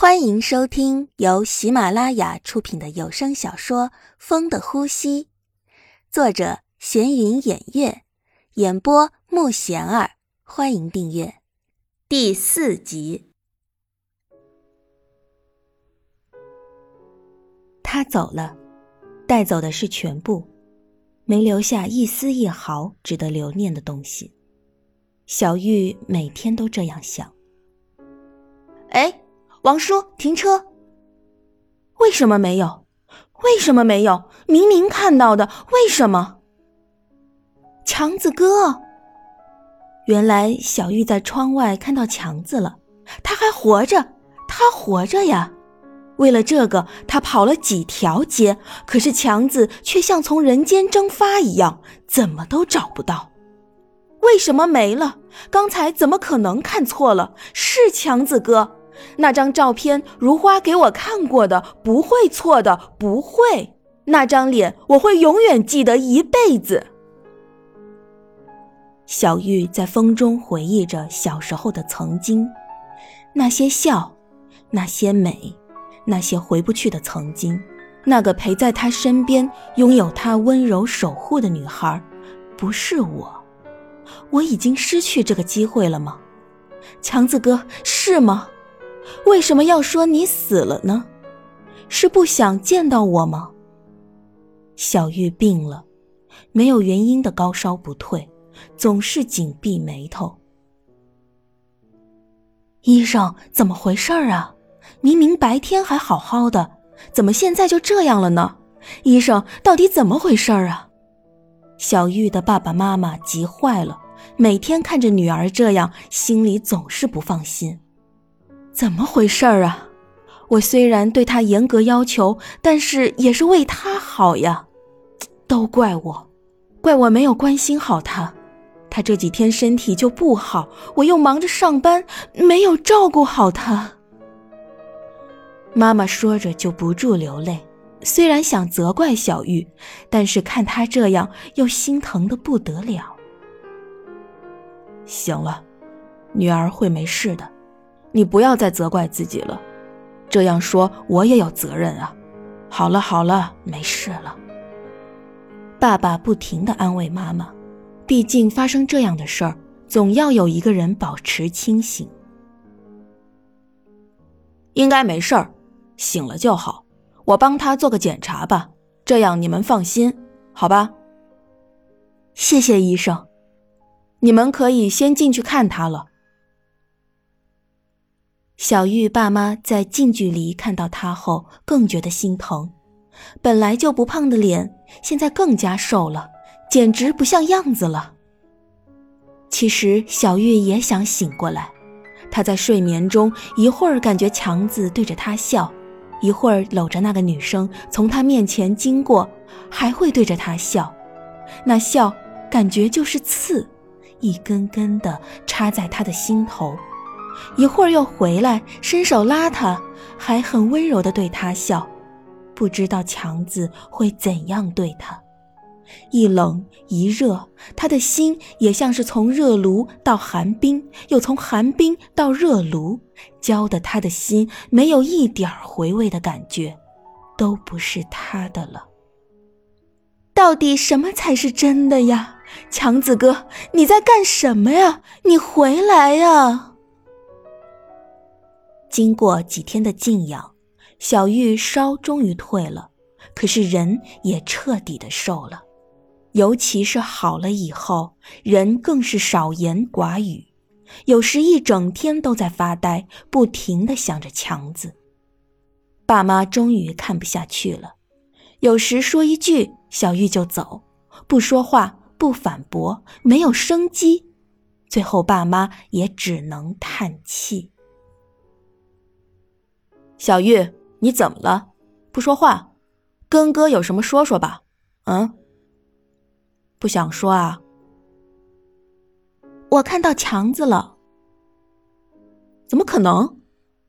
欢迎收听由喜马拉雅出品的有声小说《风的呼吸》，作者闲云掩月，演播木贤儿。欢迎订阅第四集。他走了，带走的是全部，没留下一丝一毫值得留念的东西。小玉每天都这样想。哎。王叔，停车！为什么没有？为什么没有？明明看到的，为什么？强子哥，原来小玉在窗外看到强子了，他还活着，他活着呀！为了这个，他跑了几条街，可是强子却像从人间蒸发一样，怎么都找不到。为什么没了？刚才怎么可能看错了？是强子哥。那张照片，如花给我看过的，不会错的，不会。那张脸，我会永远记得一辈子。小玉在风中回忆着小时候的曾经，那些笑，那些美，那些回不去的曾经。那个陪在他身边，拥有他温柔守护的女孩，不是我。我已经失去这个机会了吗？强子哥，是吗？为什么要说你死了呢？是不想见到我吗？小玉病了，没有原因的高烧不退，总是紧闭眉头。医生，怎么回事儿啊？明明白天还好好的，怎么现在就这样了呢？医生，到底怎么回事儿啊？小玉的爸爸妈妈急坏了，每天看着女儿这样，心里总是不放心。怎么回事儿啊？我虽然对他严格要求，但是也是为他好呀。都怪我，怪我没有关心好他。他这几天身体就不好，我又忙着上班，没有照顾好他。妈妈说着就不住流泪，虽然想责怪小玉，但是看他这样又心疼的不得了。行了，女儿会没事的。你不要再责怪自己了，这样说我也有责任啊。好了好了，没事了。爸爸不停的安慰妈妈，毕竟发生这样的事儿，总要有一个人保持清醒。应该没事，醒了就好。我帮他做个检查吧，这样你们放心，好吧？谢谢医生，你们可以先进去看他了。小玉爸妈在近距离看到她后，更觉得心疼。本来就不胖的脸，现在更加瘦了，简直不像样子了。其实小玉也想醒过来，她在睡眠中一会儿感觉强子对着她笑，一会儿搂着那个女生从她面前经过，还会对着她笑，那笑感觉就是刺，一根根的插在她的心头。一会儿又回来，伸手拉他，还很温柔地对他笑。不知道强子会怎样对他，一冷一热，他的心也像是从热炉到寒冰，又从寒冰到热炉，浇得他的心没有一点回味的感觉，都不是他的了。到底什么才是真的呀？强子哥，你在干什么呀？你回来呀！经过几天的静养，小玉烧终于退了，可是人也彻底的瘦了，尤其是好了以后，人更是少言寡语，有时一整天都在发呆，不停的想着强子。爸妈终于看不下去了，有时说一句，小玉就走，不说话，不反驳，没有生机，最后爸妈也只能叹气。小玉，你怎么了？不说话，跟哥有什么说说吧。嗯，不想说啊。我看到强子了。怎么可能？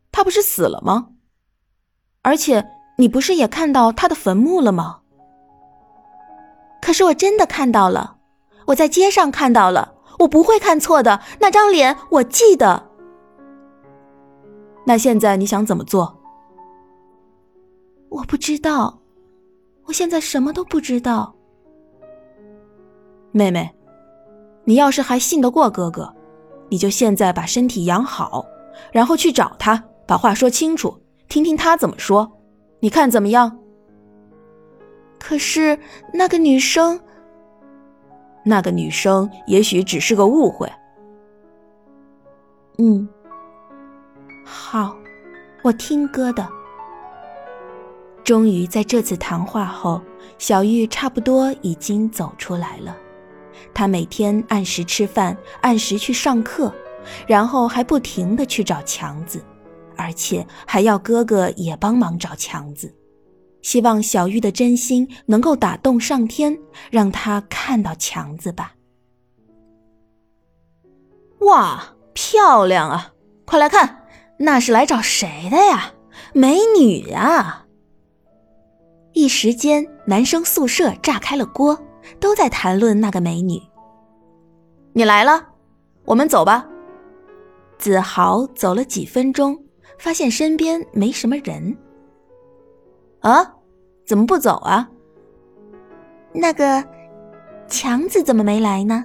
他不是死了吗？而且你不是也看到他的坟墓了吗？可是我真的看到了，我在街上看到了，我不会看错的。那张脸我记得。那现在你想怎么做？我不知道，我现在什么都不知道。妹妹，你要是还信得过哥哥，你就现在把身体养好，然后去找他，把话说清楚，听听他怎么说，你看怎么样？可是那个女生，那个女生也许只是个误会。嗯，好，我听哥的。终于在这次谈话后，小玉差不多已经走出来了。她每天按时吃饭，按时去上课，然后还不停的去找强子，而且还要哥哥也帮忙找强子，希望小玉的真心能够打动上天，让他看到强子吧。哇，漂亮啊！快来看，那是来找谁的呀？美女呀！一时间，男生宿舍炸开了锅，都在谈论那个美女。你来了，我们走吧。子豪走了几分钟，发现身边没什么人。啊，怎么不走啊？那个强子怎么没来呢？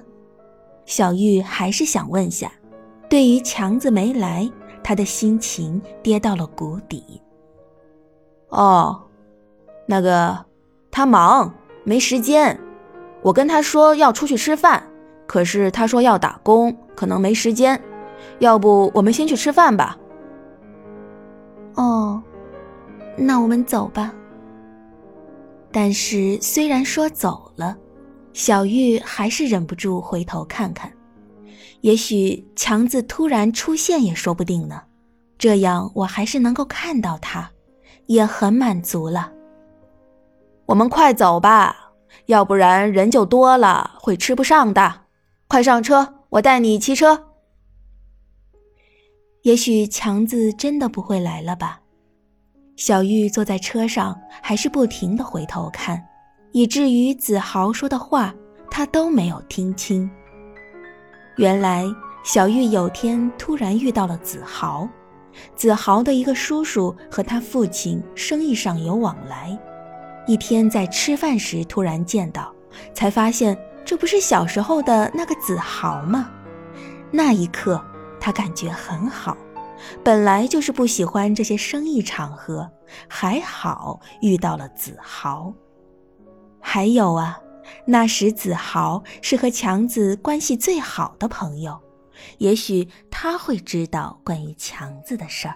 小玉还是想问下。对于强子没来，他的心情跌到了谷底。哦。那个，他忙没时间。我跟他说要出去吃饭，可是他说要打工，可能没时间。要不我们先去吃饭吧？哦，那我们走吧。但是虽然说走了，小玉还是忍不住回头看看。也许强子突然出现也说不定呢。这样我还是能够看到他，也很满足了。我们快走吧，要不然人就多了，会吃不上的。快上车，我带你骑车。也许强子真的不会来了吧？小玉坐在车上，还是不停的回头看，以至于子豪说的话，他都没有听清。原来小玉有天突然遇到了子豪，子豪的一个叔叔和他父亲生意上有往来。一天在吃饭时突然见到，才发现这不是小时候的那个子豪吗？那一刻，他感觉很好。本来就是不喜欢这些生意场合，还好遇到了子豪。还有啊，那时子豪是和强子关系最好的朋友，也许他会知道关于强子的事儿。